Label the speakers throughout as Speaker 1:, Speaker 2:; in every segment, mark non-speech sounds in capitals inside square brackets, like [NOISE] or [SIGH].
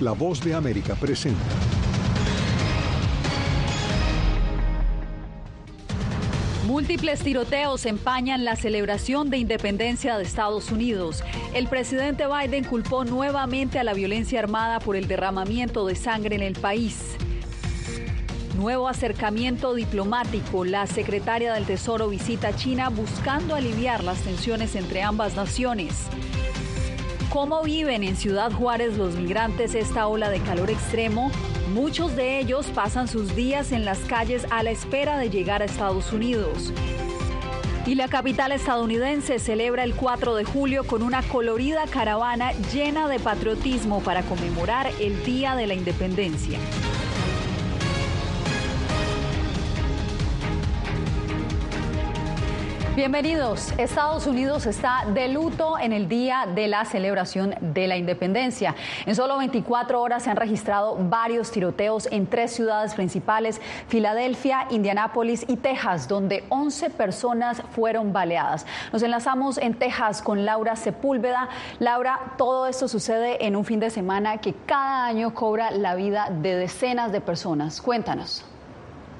Speaker 1: La voz de América presenta.
Speaker 2: Múltiples tiroteos empañan la celebración de independencia de Estados Unidos. El presidente Biden culpó nuevamente a la violencia armada por el derramamiento de sangre en el país. Nuevo acercamiento diplomático. La secretaria del Tesoro visita China buscando aliviar las tensiones entre ambas naciones. ¿Cómo viven en Ciudad Juárez los migrantes esta ola de calor extremo? Muchos de ellos pasan sus días en las calles a la espera de llegar a Estados Unidos. Y la capital estadounidense celebra el 4 de julio con una colorida caravana llena de patriotismo para conmemorar el Día de la Independencia. Bienvenidos. Estados Unidos está de luto en el día de la celebración de la independencia. En solo 24 horas se han registrado varios tiroteos en tres ciudades principales, Filadelfia, Indianápolis y Texas, donde 11 personas fueron baleadas. Nos enlazamos en Texas con Laura Sepúlveda. Laura, todo esto sucede en un fin de semana que cada año cobra la vida de decenas de personas. Cuéntanos.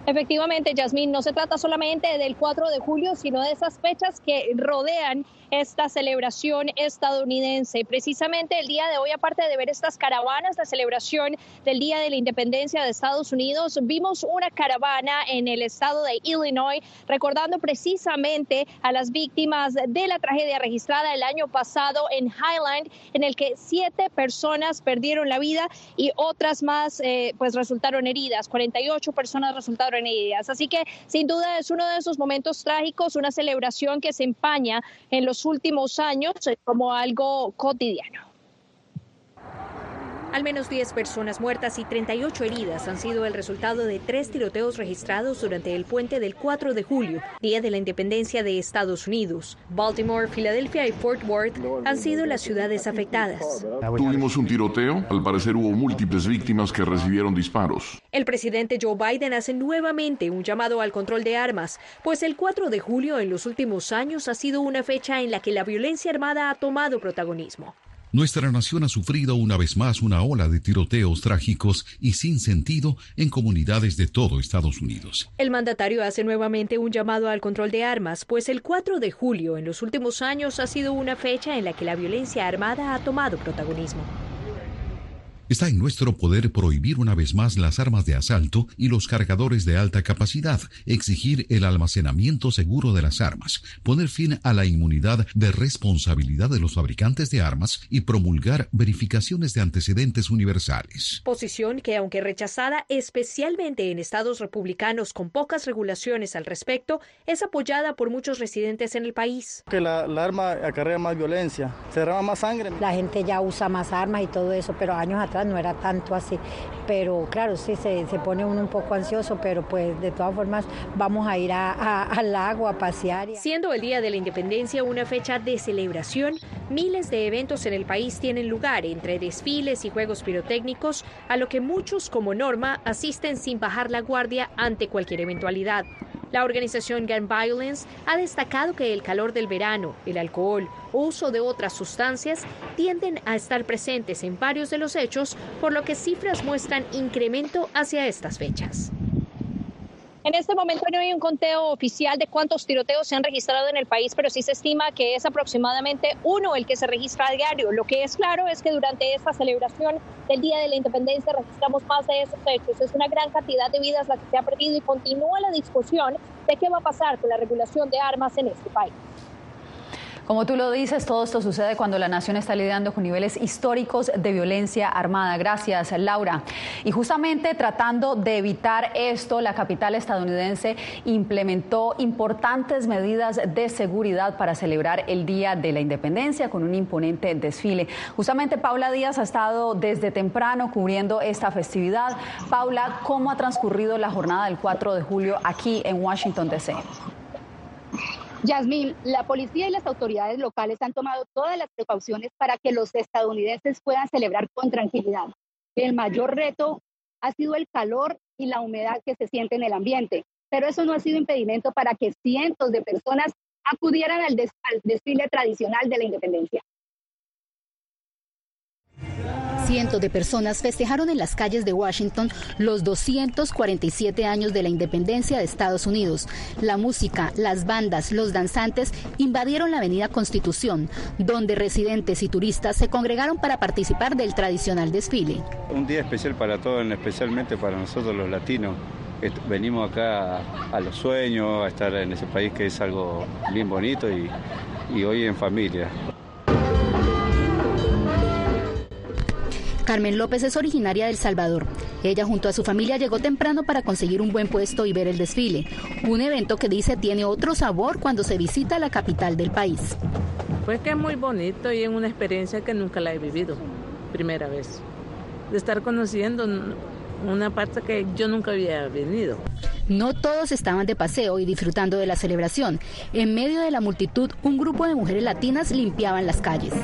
Speaker 3: Efectivamente, Yasmín, no se trata solamente del 4 de julio, sino de esas fechas que rodean esta celebración estadounidense. Precisamente el día de hoy, aparte de ver estas caravanas, la celebración del Día de la Independencia de Estados Unidos, vimos una caravana en el estado de Illinois, recordando precisamente a las víctimas de la tragedia registrada el año pasado en Highland, en el que siete personas perdieron la vida y otras más eh, pues resultaron heridas. 48 personas resultaron heridas. Así que sin duda es uno de esos momentos trágicos, una celebración que se empaña en los últimos años como algo cotidiano.
Speaker 4: Al menos 10 personas muertas y 38 heridas han sido el resultado de tres tiroteos registrados durante el puente del 4 de julio, Día de la Independencia de Estados Unidos. Baltimore, Filadelfia y Fort Worth han sido las ciudades afectadas.
Speaker 5: Tuvimos un tiroteo. Al parecer hubo múltiples víctimas que recibieron disparos.
Speaker 4: El presidente Joe Biden hace nuevamente un llamado al control de armas, pues el 4 de julio en los últimos años ha sido una fecha en la que la violencia armada ha tomado protagonismo.
Speaker 6: Nuestra nación ha sufrido una vez más una ola de tiroteos trágicos y sin sentido en comunidades de todo Estados Unidos.
Speaker 4: El mandatario hace nuevamente un llamado al control de armas, pues el 4 de julio en los últimos años ha sido una fecha en la que la violencia armada ha tomado protagonismo.
Speaker 6: Está en nuestro poder prohibir una vez más las armas de asalto y los cargadores de alta capacidad, exigir el almacenamiento seguro de las armas, poner fin a la inmunidad de responsabilidad de los fabricantes de armas y promulgar verificaciones de antecedentes universales.
Speaker 4: Posición que, aunque rechazada especialmente en estados republicanos con pocas regulaciones al respecto, es apoyada por muchos residentes en el país.
Speaker 7: Que la, arma acarrea más violencia, se derrama más sangre.
Speaker 8: La gente ya usa más armas y todo eso, pero años atrás no era tanto así. Pero claro, sí, se, se pone uno un poco ansioso, pero pues de todas formas vamos a ir a, al lago a pasear.
Speaker 4: Siendo el Día de la Independencia una fecha de celebración, miles de eventos en el país tienen lugar, entre desfiles y juegos pirotécnicos, a lo que muchos como norma asisten sin bajar la guardia ante cualquier eventualidad. La organización Gun Violence ha destacado que el calor del verano, el alcohol o uso de otras sustancias tienden a estar presentes en varios de los hechos, por lo que cifras muestran incremento hacia estas fechas.
Speaker 3: En este momento no hay un conteo oficial de cuántos tiroteos se han registrado en el país, pero sí se estima que es aproximadamente uno el que se registra a diario. Lo que es claro es que durante esta celebración del Día de la Independencia registramos más de esos hechos. Es una gran cantidad de vidas la que se ha perdido y continúa la discusión de qué va a pasar con la regulación de armas en este país.
Speaker 2: Como tú lo dices, todo esto sucede cuando la nación está lidiando con niveles históricos de violencia armada. Gracias, Laura. Y justamente tratando de evitar esto, la capital estadounidense implementó importantes medidas de seguridad para celebrar el Día de la Independencia con un imponente desfile. Justamente Paula Díaz ha estado desde temprano cubriendo esta festividad. Paula, ¿cómo ha transcurrido la jornada del 4 de julio aquí en Washington, D.C.?
Speaker 9: Yasmín, la policía y las autoridades locales han tomado todas las precauciones para que los estadounidenses puedan celebrar con tranquilidad. El mayor reto ha sido el calor y la humedad que se siente en el ambiente, pero eso no ha sido impedimento para que cientos de personas acudieran al, desfile tradicional de la independencia.
Speaker 10: Cientos de personas festejaron en las calles de Washington los 247 años de la independencia de Estados Unidos. La música, las bandas, los danzantes invadieron la avenida Constitución, donde residentes y turistas se congregaron para participar del tradicional desfile.
Speaker 11: Un día especial para todos, especialmente para nosotros los latinos. Venimos acá a los sueños, a estar en ese país que es algo bien bonito y, y hoy en familia.
Speaker 10: Carmen López es originaria del Salvador. Ella junto a su familia llegó temprano para conseguir un buen puesto y ver el desfile, un evento que dice tiene otro sabor cuando se visita la capital del país.
Speaker 12: Pues que es muy bonito y es una experiencia que nunca la he vivido, primera vez, de estar conociendo una parte que yo nunca había venido.
Speaker 10: No todos estaban de paseo y disfrutando de la celebración. En medio de la multitud, un grupo de mujeres latinas limpiaban las calles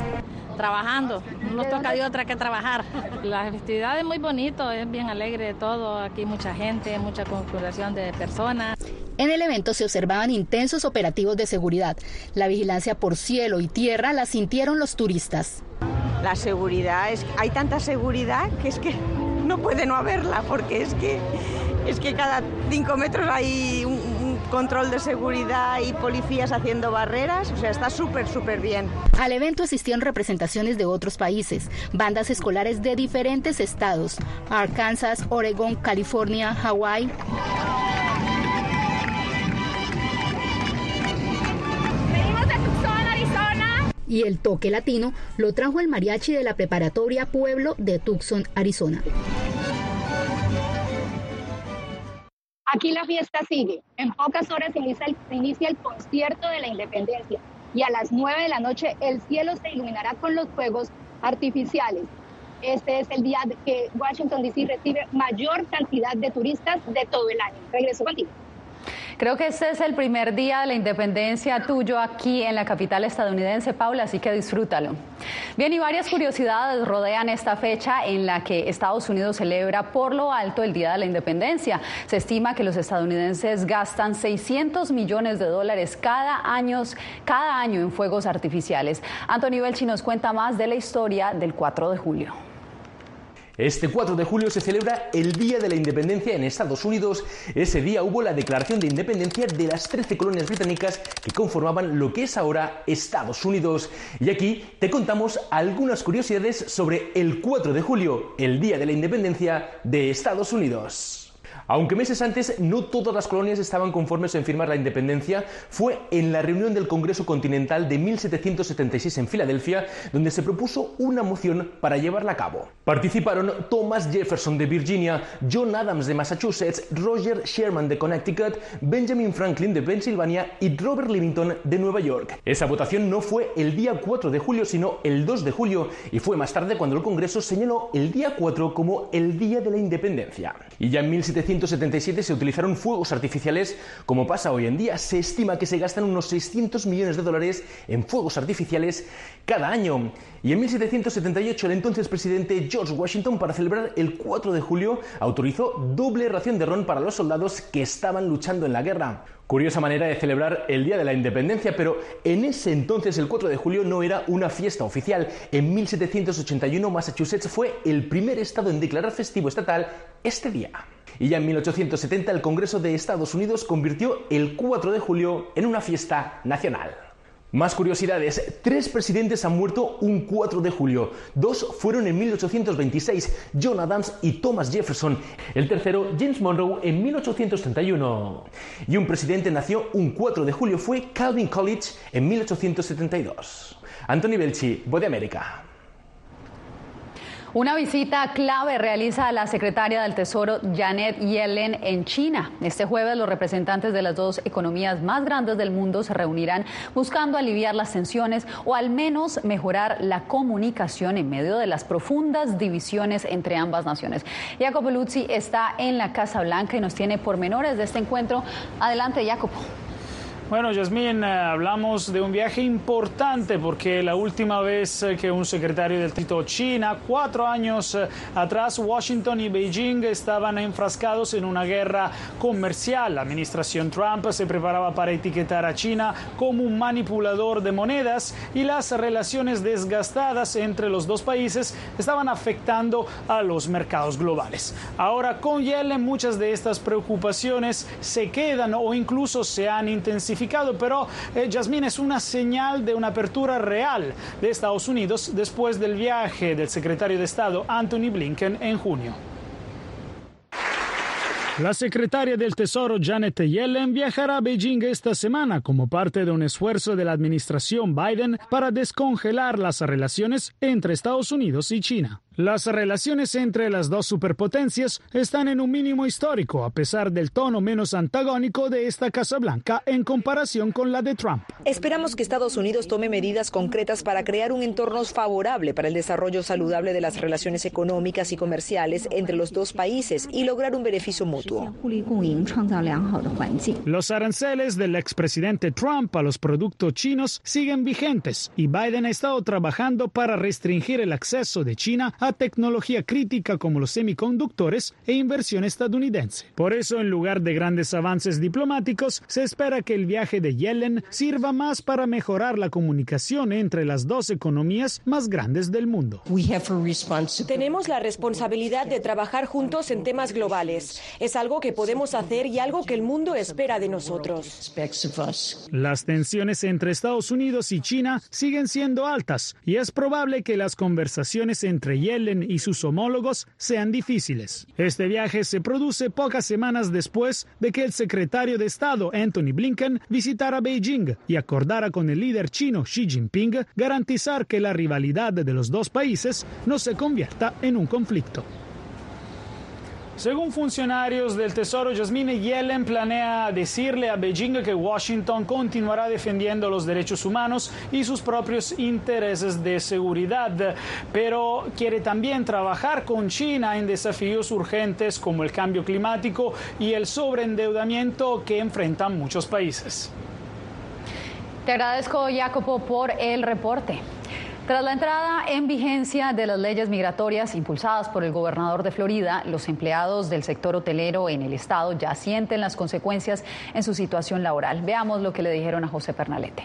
Speaker 13: trabajando. No nos toca de otra que trabajar. [LAUGHS] La festividad es muy bonito, es bien alegre todo. Aquí mucha gente, mucha concurrencia de personas.
Speaker 10: En el evento se observaban intensos operativos de seguridad. La vigilancia por cielo y tierra la sintieron los turistas.
Speaker 14: La seguridad es hay tanta seguridad que es que [LAUGHS] no puede no haberla porque es que es que cada cinco metros hay un, control de seguridad y policías haciendo barreras, o sea, está súper, súper bien.
Speaker 10: Al evento asistieron representaciones de otros países, bandas escolares de diferentes estados, Arkansas, Oregon, California, Hawái. Y el toque latino lo trajo el mariachi de la preparatoria Pueblo de Tucson, Arizona.
Speaker 9: Aquí la fiesta sigue. En pocas horas inicia el, inicia el concierto de la independencia y a las 9 de la noche el cielo se iluminará con los fuegos artificiales. Este es el día que Washington, D.C. recibe mayor cantidad de turistas de todo el año. Regreso contigo.
Speaker 2: Creo que este es el primer día de la independencia tuyo aquí en la capital estadounidense, Paula, así que disfrútalo. Bien, y varias curiosidades rodean esta fecha en la que Estados Unidos celebra por lo alto el Día de la Independencia. Se estima que los estadounidenses gastan 600 millones de dólares cada año, cada año en fuegos artificiales. Antonio Belchi nos cuenta más de la historia del 4 de julio.
Speaker 15: Este 4 de julio se celebra el Día de la Independencia en Estados Unidos. Ese día hubo la declaración de independencia de las 13 colonias británicas que conformaban lo que es ahora Estados Unidos. Y aquí te contamos algunas curiosidades sobre el 4 de julio, el Día de la Independencia de Estados Unidos. Aunque meses antes no todas las colonias estaban conformes en firmar la independencia, fue en la reunión del Congreso Continental de 1776 en Filadelfia donde se propuso una moción para llevarla a cabo. Participaron Thomas Jefferson de Virginia, John Adams de Massachusetts, Roger Sherman de Connecticut, Benjamin Franklin de Pensilvania y Robert Livingston de Nueva York. Esa votación no fue el día 4 de julio, sino el 2 de julio, y fue más tarde cuando el Congreso señaló el día 4 como el Día de la Independencia. Y ya en 1700 1977 se utilizaron fuegos artificiales como pasa hoy en día. Se estima que se gastan unos 600 millones de dólares en fuegos artificiales cada año. Y en 1778 el entonces presidente George Washington para celebrar el 4 de julio autorizó doble ración de ron para los soldados que estaban luchando en la guerra. Curiosa manera de celebrar el Día de la Independencia, pero en ese entonces el 4 de julio no era una fiesta oficial. En 1781 Massachusetts fue el primer estado en declarar festivo estatal este día. Y ya en 1870 el Congreso de Estados Unidos convirtió el 4 de julio en una fiesta nacional. Más curiosidades, tres presidentes han muerto un 4 de julio. Dos fueron en 1826, John Adams y Thomas Jefferson. El tercero, James Monroe, en 1831. Y un presidente nació un 4 de julio, fue Calvin Coolidge en 1872. Anthony Belchi, Voz de América.
Speaker 2: Una visita clave realiza la secretaria del Tesoro Janet Yellen en China. Este jueves los representantes de las dos economías más grandes del mundo se reunirán buscando aliviar las tensiones o al menos mejorar la comunicación en medio de las profundas divisiones entre ambas naciones. Jacopo Luzzi está en la Casa Blanca y nos tiene pormenores de este encuentro. Adelante, Jacopo.
Speaker 16: Bueno, Yasmín, eh, hablamos de un viaje importante porque la última vez eh, que un secretario del Tito China, cuatro años eh, atrás, Washington y Beijing estaban enfrascados en una guerra comercial. La administración Trump se preparaba para etiquetar a China como un manipulador de monedas y las relaciones desgastadas entre los dos países estaban afectando a los mercados globales. Ahora, con Yellen, muchas de estas preocupaciones se quedan o incluso se han intensificado pero eh, Jasmine es una señal de una apertura real de Estados Unidos después del viaje del secretario de Estado Anthony Blinken en junio. La secretaria del Tesoro Janet Yellen viajará a Beijing esta semana como parte de un esfuerzo de la administración Biden para descongelar las relaciones entre Estados Unidos y China. Las relaciones entre las dos superpotencias están en un mínimo histórico a pesar del tono menos antagónico de esta Casa Blanca en comparación con la de Trump.
Speaker 17: Esperamos que Estados Unidos tome medidas concretas para crear un entorno favorable para el desarrollo saludable de las relaciones económicas y comerciales entre los dos países y lograr un beneficio mutuo.
Speaker 16: Los aranceles del expresidente Trump a los productos chinos siguen vigentes y Biden ha estado trabajando para restringir el acceso de China a tecnología crítica como los semiconductores e inversión estadounidense. Por eso, en lugar de grandes avances diplomáticos, se espera que el viaje de Yellen sirva más para mejorar la comunicación entre las dos economías más grandes del mundo.
Speaker 17: Tenemos la responsabilidad de trabajar juntos en temas globales. Es algo que podemos hacer y algo que el mundo espera de nosotros.
Speaker 16: Las tensiones entre Estados Unidos y China siguen siendo altas y es probable que las conversaciones entre Yellen y sus homólogos sean difíciles. Este viaje se produce pocas semanas después de que el secretario de Estado Anthony Blinken visitara Beijing y acordara con el líder chino Xi Jinping garantizar que la rivalidad de los dos países no se convierta en un conflicto. Según funcionarios del Tesoro, Jasmine Yellen planea decirle a Beijing que Washington continuará defendiendo los derechos humanos y sus propios intereses de seguridad, pero quiere también trabajar con China en desafíos urgentes como el cambio climático y el sobreendeudamiento que enfrentan muchos países.
Speaker 2: Te agradezco, Jacopo, por el reporte. Tras la entrada en vigencia de las leyes migratorias impulsadas por el gobernador de Florida, los empleados del sector hotelero en el estado ya sienten las consecuencias en su situación laboral. Veamos lo que le dijeron a José Pernalete.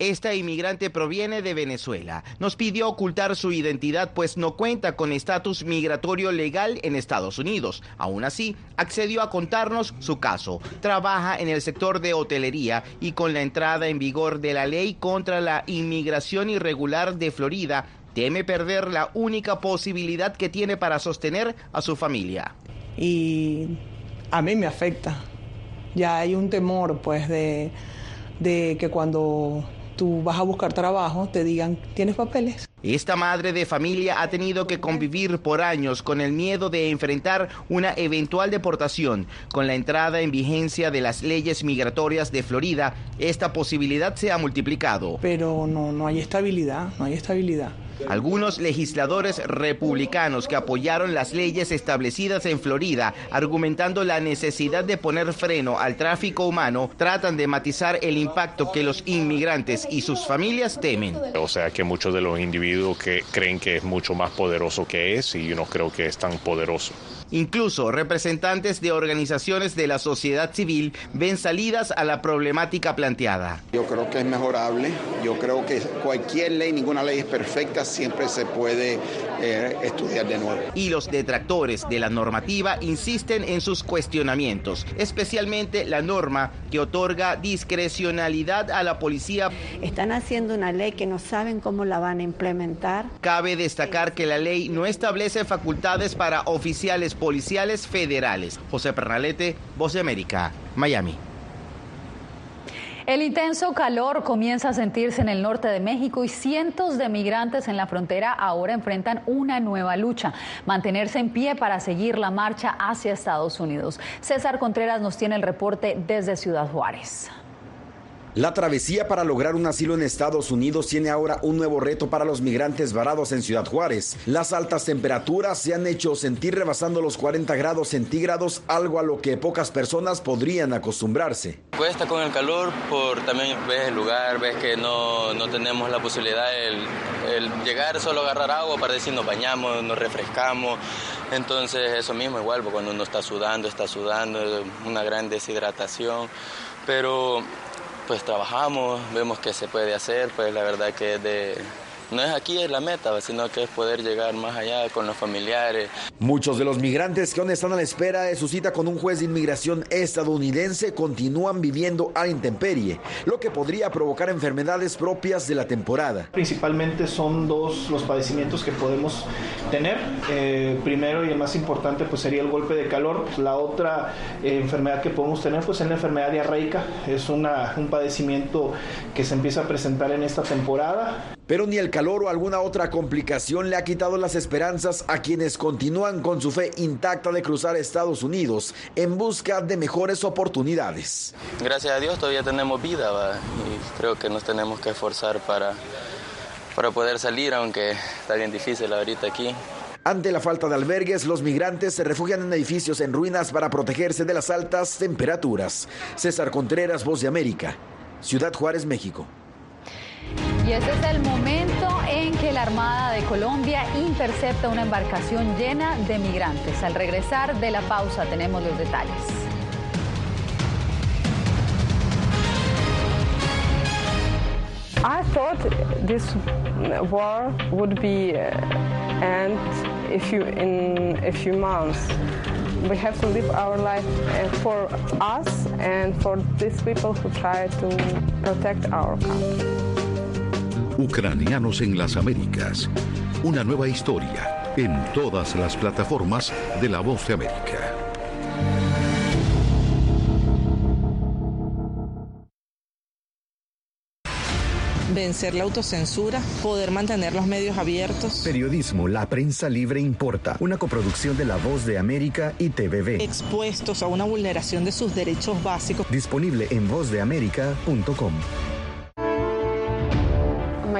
Speaker 18: Esta inmigrante proviene de Venezuela. Nos pidió ocultar su identidad pues no cuenta con estatus migratorio legal en Estados Unidos. Aún así, accedió a contarnos su caso. Trabaja en el sector de hotelería y con la entrada en vigor de la ley contra la inmigración irregular de Florida, teme perder la única posibilidad que tiene para sostener a su familia.
Speaker 19: Y a mí me afecta. Ya hay un temor pues de, de que cuando tú vas a buscar trabajo, te digan, ¿tienes papeles?
Speaker 18: Esta madre de familia ha tenido que convivir por años con el miedo de enfrentar una eventual deportación. Con la entrada en vigencia de las leyes migratorias de Florida, esta posibilidad se ha multiplicado.
Speaker 19: Pero no, no hay estabilidad, no hay estabilidad.
Speaker 18: Algunos legisladores republicanos que apoyaron las leyes establecidas en Florida, argumentando la necesidad de poner freno al tráfico humano, tratan de matizar el impacto que los inmigrantes y sus familias temen.
Speaker 20: O sea que muchos de los individuos que creen que es mucho más poderoso que es y yo no creo que es tan poderoso.
Speaker 18: Incluso representantes de organizaciones de la sociedad civil ven salidas a la problemática planteada.
Speaker 21: Yo creo que es mejorable, yo creo que cualquier ley, ninguna ley es perfecta, siempre se puede eh, estudiar de nuevo.
Speaker 18: Y los detractores de la normativa insisten en sus cuestionamientos, especialmente la norma que otorga discrecionalidad a la policía.
Speaker 22: Están haciendo una ley que no saben cómo la van a implementar.
Speaker 18: Cabe destacar que la ley no establece facultades para oficiales policiales federales. José Pernalete, Voz de América, Miami.
Speaker 2: El intenso calor comienza a sentirse en el norte de México y cientos de migrantes en la frontera ahora enfrentan una nueva lucha, mantenerse en pie para seguir la marcha hacia Estados Unidos. César Contreras nos tiene el reporte desde Ciudad Juárez.
Speaker 23: La travesía para lograr un asilo en Estados Unidos tiene ahora un nuevo reto para los migrantes varados en Ciudad Juárez. Las altas temperaturas se han hecho sentir rebasando los 40 grados centígrados, algo a lo que pocas personas podrían acostumbrarse.
Speaker 24: Cuesta con el calor, por también ves el lugar, ves que no, no tenemos la posibilidad el llegar solo a agarrar agua para decir nos bañamos, nos refrescamos. Entonces eso mismo igual, pues, cuando uno está sudando, está sudando, una gran deshidratación. Pero pues trabajamos, vemos que se puede hacer, pues la verdad que de, no es aquí es la meta, sino que es poder llegar más allá con los familiares.
Speaker 23: Muchos de los migrantes que aún están a la espera de su cita con un juez de inmigración estadounidense continúan viviendo a intemperie, lo que podría provocar enfermedades propias de la temporada.
Speaker 25: Principalmente son dos los padecimientos que podemos tener. Eh, primero y el más importante pues sería el golpe de calor. La otra eh, enfermedad que podemos tener pues es la enfermedad diarreica. Es una, un padecimiento que se empieza a presentar en esta temporada.
Speaker 23: Pero ni el calor o alguna otra complicación le ha quitado las esperanzas a quienes continúan con su fe intacta de cruzar Estados Unidos en busca de mejores oportunidades.
Speaker 24: Gracias a Dios todavía tenemos vida ¿va? y creo que nos tenemos que esforzar para, para poder salir, aunque está bien difícil ahorita aquí.
Speaker 23: Ante la falta de albergues, los migrantes se refugian en edificios en ruinas para protegerse de las altas temperaturas. César Contreras, Voz de América, Ciudad Juárez, México.
Speaker 2: Y este es el momento en que la Armada de Colombia intercepta una embarcación llena de migrantes. Al regresar de la pausa tenemos los detalles.
Speaker 26: I thought this war would be end if you in a few months. We have to live our life for us and for these people who try to protect our country.
Speaker 6: Ucranianos en las Américas. Una nueva historia en todas las plataformas de La Voz de América.
Speaker 27: vencer la autocensura, poder mantener los medios abiertos.
Speaker 28: Periodismo, la prensa libre importa, una coproducción de La Voz de América y TVB.
Speaker 27: Expuestos a una vulneración de sus derechos básicos.
Speaker 28: Disponible en vozdeamerica.com.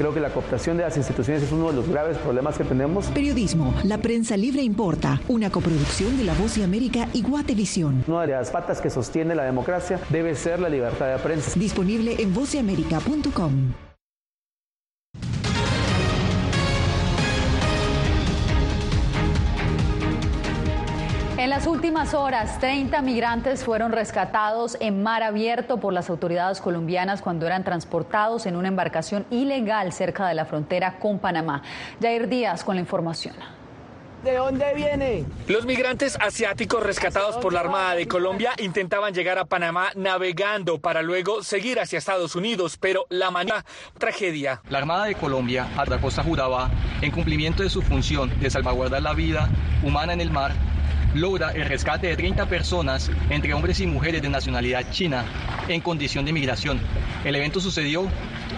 Speaker 29: Creo que la cooptación de las instituciones es uno de los graves problemas que tenemos.
Speaker 8: Periodismo, la prensa libre importa, una coproducción de La Voz de América y Guatevisión.
Speaker 29: Una de las patas que sostiene la democracia debe ser la libertad de prensa.
Speaker 8: Disponible en vozdeamerica.com.
Speaker 2: últimas horas, 30 migrantes fueron rescatados en mar abierto por las autoridades colombianas cuando eran transportados en una embarcación ilegal cerca de la frontera con Panamá. Jair Díaz con la información.
Speaker 30: ¿De dónde viene?
Speaker 31: Los migrantes asiáticos rescatados por la Armada de Colombia intentaban llegar a Panamá navegando para luego seguir hacia Estados Unidos, pero la mañana tragedia.
Speaker 32: La Armada de Colombia, a la costa juraba, en cumplimiento de su función de salvaguardar la vida humana en el mar, logra el rescate de 30 personas, entre hombres y mujeres de nacionalidad china, en condición de migración. El evento sucedió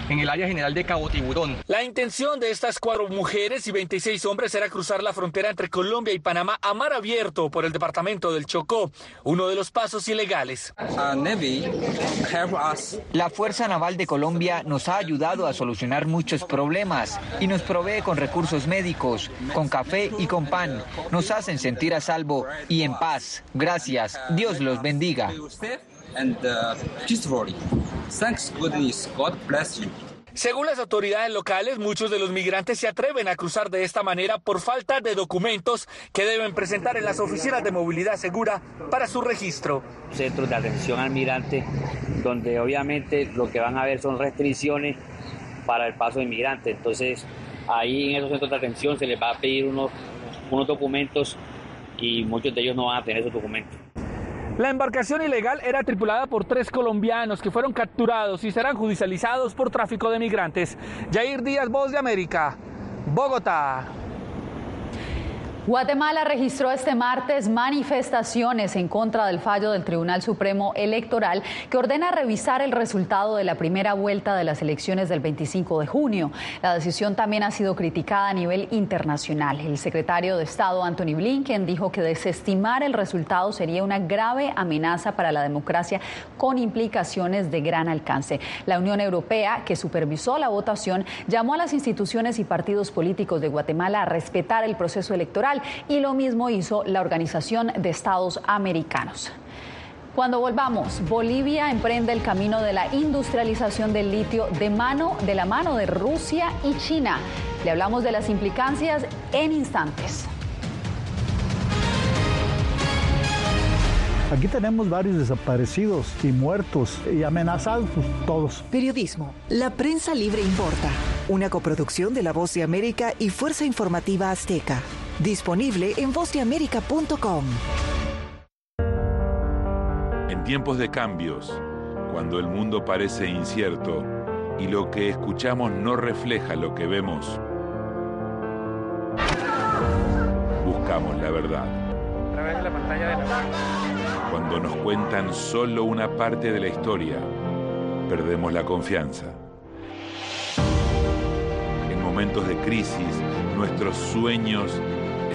Speaker 32: en el área general de Cabo Tiburón.
Speaker 31: La intención de estas cuatro mujeres y 26 hombres era cruzar la frontera entre Colombia y Panamá a mar abierto por el departamento del Chocó, uno de los pasos ilegales.
Speaker 33: La Fuerza Naval de Colombia nos ha ayudado a solucionar muchos problemas y nos provee con recursos médicos, con café y con pan. Nos hacen sentir a salvo y en paz. Gracias. Dios los bendiga.
Speaker 34: And uh, peacefully. Thanks goodness. God bless you.
Speaker 31: Según las autoridades locales, muchos de los migrantes se atreven a cruzar de esta manera por falta de documentos que deben presentar en las oficinas de movilidad segura para su registro.
Speaker 35: Centros de atención al migrante, donde obviamente lo que van a ver son restricciones para el paso de inmigrantes. Entonces, ahí en esos centros de atención se les va a pedir unos, unos documentos y muchos de ellos no van a tener esos documentos.
Speaker 31: La embarcación ilegal era tripulada por tres colombianos que fueron capturados y serán judicializados por tráfico de migrantes. Jair Díaz, Voz de América, Bogotá.
Speaker 2: Guatemala registró este martes manifestaciones en contra del fallo del Tribunal Supremo Electoral que ordena revisar el resultado de la primera vuelta de las elecciones del 25 de junio. La decisión también ha sido criticada a nivel internacional. El secretario de Estado Anthony Blinken dijo que desestimar el resultado sería una grave amenaza para la democracia con implicaciones de gran alcance. La Unión Europea, que supervisó la votación, llamó a las instituciones y partidos políticos de Guatemala a respetar el proceso electoral y lo mismo hizo la Organización de Estados Americanos. Cuando volvamos, Bolivia emprende el camino de la industrialización del litio de mano de la mano de Rusia y China. Le hablamos de las implicancias en instantes.
Speaker 5: Aquí tenemos varios desaparecidos y muertos y amenazados todos.
Speaker 8: Periodismo. La prensa libre importa. Una coproducción de La Voz de América y Fuerza Informativa Azteca. Disponible en vozdeamerica.com.
Speaker 36: En tiempos de cambios, cuando el mundo parece incierto y lo que escuchamos no refleja lo que vemos, buscamos la verdad. Cuando nos cuentan solo una parte de la historia, perdemos la confianza. En momentos de crisis, nuestros sueños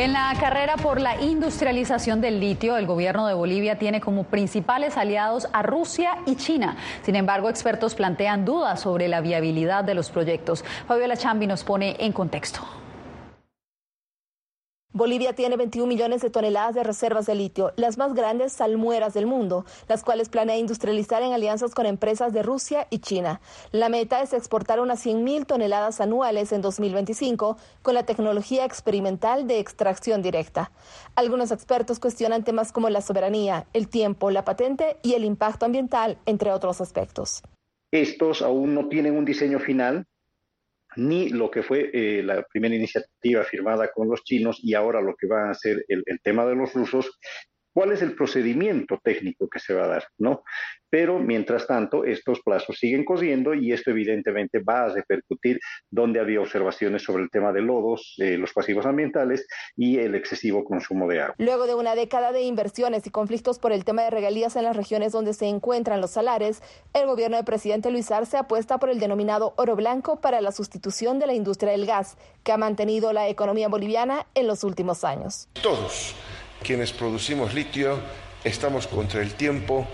Speaker 2: En la carrera por la industrialización del litio, el gobierno de Bolivia tiene como principales aliados a Rusia y China. Sin embargo, expertos plantean dudas sobre la viabilidad de los proyectos. Fabiola Chambi nos pone en contexto.
Speaker 37: Bolivia tiene 21 millones de toneladas de reservas de litio, las más grandes salmueras del mundo, las cuales planea industrializar en alianzas con empresas de Rusia y China. La meta es exportar unas 100 mil toneladas anuales en 2025 con la tecnología experimental de extracción directa. Algunos expertos cuestionan temas como la soberanía, el tiempo, la patente y el impacto ambiental, entre otros aspectos.
Speaker 38: Estos aún no tienen un diseño final, ni lo que fue eh, la primera iniciativa firmada con los chinos y ahora lo que va a ser el, el tema de los rusos, cuál es el procedimiento técnico que se va a dar, ¿no? Pero mientras tanto, estos plazos siguen corriendo y esto evidentemente va a repercutir donde había observaciones sobre el tema de lodos, eh, los pasivos ambientales y el excesivo consumo de agua.
Speaker 37: Luego de una década de inversiones y conflictos por el tema de regalías en las regiones donde se encuentran los salares, el gobierno del presidente Luis Arce apuesta por el denominado oro blanco para la sustitución de la industria del gas, que ha mantenido la economía boliviana en los últimos años.
Speaker 39: Todos quienes producimos litio estamos contra el tiempo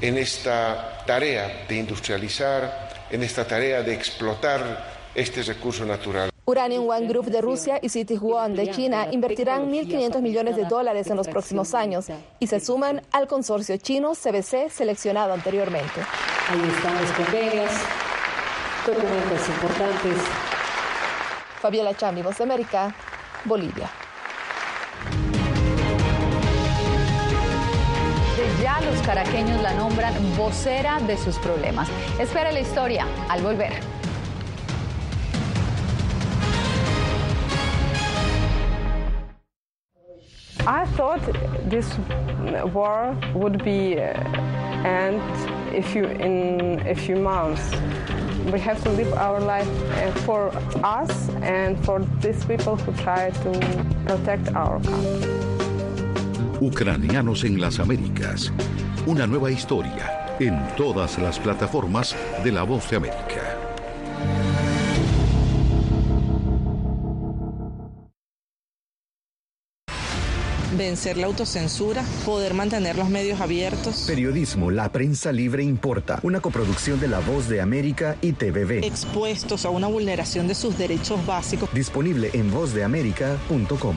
Speaker 39: en esta tarea de industrializar, en esta tarea de explotar este recurso natural.
Speaker 37: Uranium One Group de Rusia y City One de China invertirán 1.500 millones de dólares en los próximos años y se suman al consorcio chino CBC seleccionado anteriormente.
Speaker 40: Ahí están los convenios, documentos importantes.
Speaker 37: Fabiola Chambi, Voz de América, Bolivia.
Speaker 2: Los caraqueños la nombran vocera de sus problemas. Espera la historia al volver.
Speaker 41: I thought this war would be uh, end a few in a few months. We have to live our life uh, for us and for these people who try to protect our country.
Speaker 6: Ucranianos en las Américas. Una nueva historia en todas las plataformas de La Voz de América.
Speaker 42: vencer la autocensura, poder mantener los medios abiertos.
Speaker 43: Periodismo, la prensa libre importa, una coproducción de La Voz de América y TVB.
Speaker 42: Expuestos a una vulneración de sus derechos básicos.
Speaker 43: Disponible en vozdeamerica.com.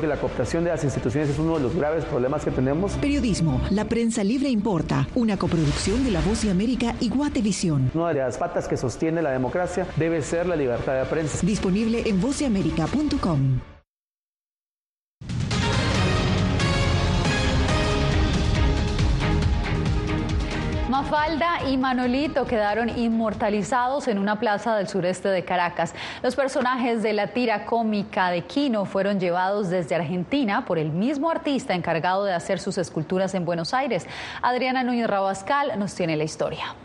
Speaker 29: Creo que la cooptación de las instituciones es uno de los graves problemas que tenemos.
Speaker 8: Periodismo, la prensa libre importa, una coproducción de La Voz de América y Guatevisión.
Speaker 29: Una de las patas que sostiene la democracia debe ser la libertad de prensa.
Speaker 8: Disponible en vozdeamerica.com.
Speaker 2: Mafalda y Manolito quedaron inmortalizados en una plaza del sureste de Caracas. Los personajes de la tira cómica de Quino fueron llevados desde Argentina por el mismo artista encargado de hacer sus esculturas en Buenos Aires. Adriana Núñez Rabascal nos tiene la historia.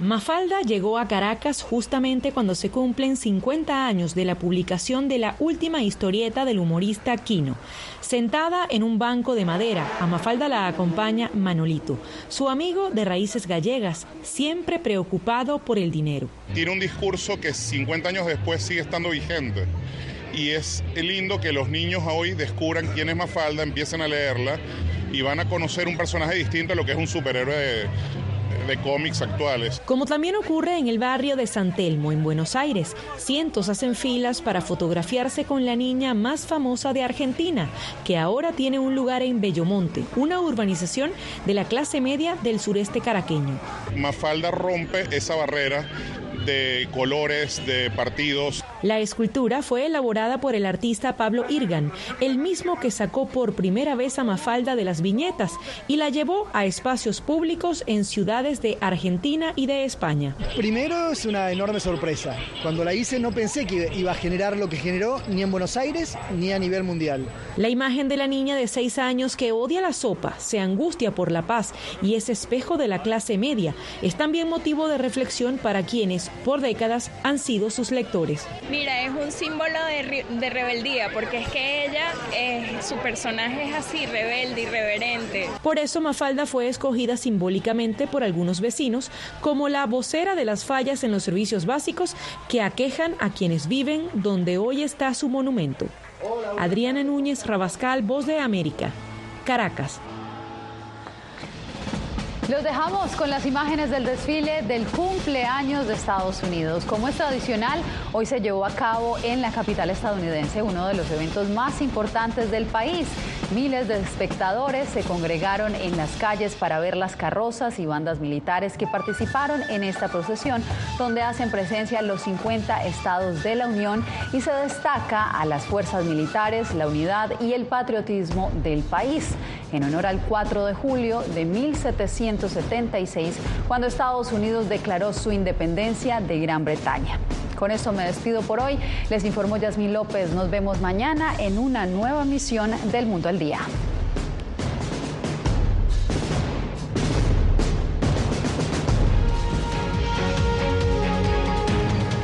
Speaker 4: Mafalda llegó a Caracas justamente cuando se cumplen 50 años de la publicación de la última historieta del humorista Quino. Sentada en un banco de madera, a Mafalda la acompaña Manolito, su amigo de raíces gallegas, siempre preocupado por el dinero.
Speaker 44: Tiene un discurso que 50 años después sigue estando vigente. Y es lindo que los niños hoy descubran quién es Mafalda, empiecen a leerla y van a conocer un personaje distinto a lo que es un superhéroe de, de cómics actuales.
Speaker 4: Como también ocurre en el barrio de San Telmo, en Buenos Aires, cientos hacen filas para fotografiarse con la niña más famosa de Argentina, que ahora tiene un lugar en Bellomonte, una urbanización de la clase media del sureste caraqueño.
Speaker 44: Mafalda rompe esa barrera de colores, de partidos.
Speaker 4: La escultura fue elaborada por el artista Pablo Irgan, el mismo que sacó por primera vez a Mafalda de las viñetas y la llevó a espacios públicos en ciudades de Argentina y de España.
Speaker 45: Primero es una enorme sorpresa. Cuando la hice no pensé que iba a generar lo que generó ni en Buenos Aires ni a nivel mundial.
Speaker 4: La imagen de la niña de seis años que odia la sopa, se angustia por la paz y es espejo de la clase media es también motivo de reflexión para quienes por décadas han sido sus lectores.
Speaker 46: Mira, es un símbolo de, rebeldía, porque es que ella, eh, su personaje es así, rebelde, irreverente.
Speaker 4: Por eso Mafalda fue escogida simbólicamente por algunos vecinos como la vocera de las fallas en los servicios básicos que aquejan a quienes viven donde hoy está su monumento. Adriana Núñez Rabascal, Voz de América, Caracas.
Speaker 2: Los dejamos con las imágenes del desfile del cumpleaños de Estados Unidos. Como es tradicional, hoy se llevó a cabo en la capital estadounidense uno de los eventos más importantes del país. Miles de espectadores se congregaron en las calles para ver las carrozas y bandas militares que participaron en esta procesión, donde hacen presencia los 50 estados de la Unión y se destaca a las fuerzas militares, la unidad y el patriotismo del país, en honor al 4 de julio de 1776, cuando Estados Unidos declaró su independencia de Gran Bretaña. Con esto me despido por hoy. Les informó Yasmín López. Nos vemos mañana en una nueva misión del Mundo al Día.